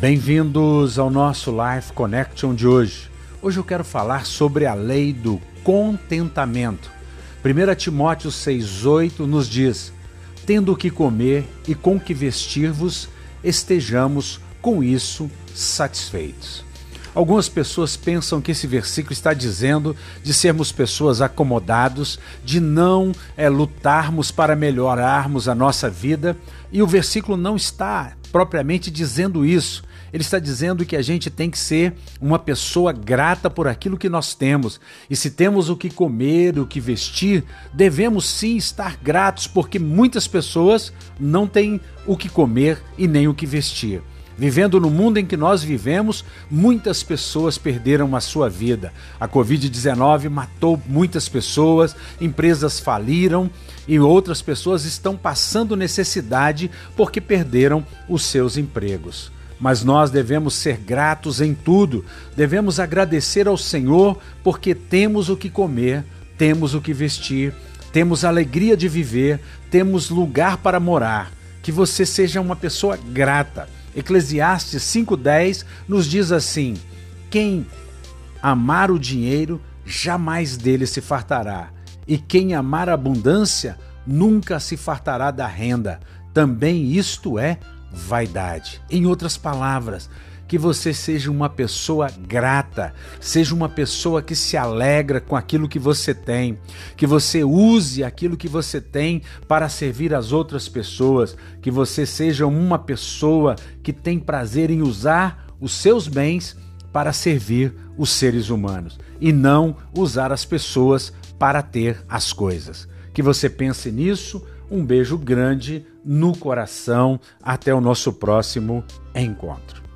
Bem-vindos ao nosso Life Connection de hoje. Hoje eu quero falar sobre a lei do contentamento. 1 Timóteo 6,8 nos diz: Tendo o que comer e com que vestir-vos, estejamos com isso satisfeitos. Algumas pessoas pensam que esse versículo está dizendo de sermos pessoas acomodados, de não é, lutarmos para melhorarmos a nossa vida, e o versículo não está propriamente dizendo isso. Ele está dizendo que a gente tem que ser uma pessoa grata por aquilo que nós temos. E se temos o que comer, o que vestir, devemos sim estar gratos, porque muitas pessoas não têm o que comer e nem o que vestir. Vivendo no mundo em que nós vivemos, muitas pessoas perderam a sua vida. A Covid-19 matou muitas pessoas, empresas faliram e outras pessoas estão passando necessidade porque perderam os seus empregos. Mas nós devemos ser gratos em tudo, devemos agradecer ao Senhor porque temos o que comer, temos o que vestir, temos alegria de viver, temos lugar para morar. Que você seja uma pessoa grata Eclesiastes 5,10 nos diz assim: Quem amar o dinheiro, jamais dele se fartará, e quem amar a abundância, nunca se fartará da renda. Também isto é vaidade. Em outras palavras, que você seja uma pessoa grata, seja uma pessoa que se alegra com aquilo que você tem, que você use aquilo que você tem para servir as outras pessoas, que você seja uma pessoa que tem prazer em usar os seus bens para servir os seres humanos e não usar as pessoas para ter as coisas. Que você pense nisso. Um beijo grande no coração. Até o nosso próximo encontro.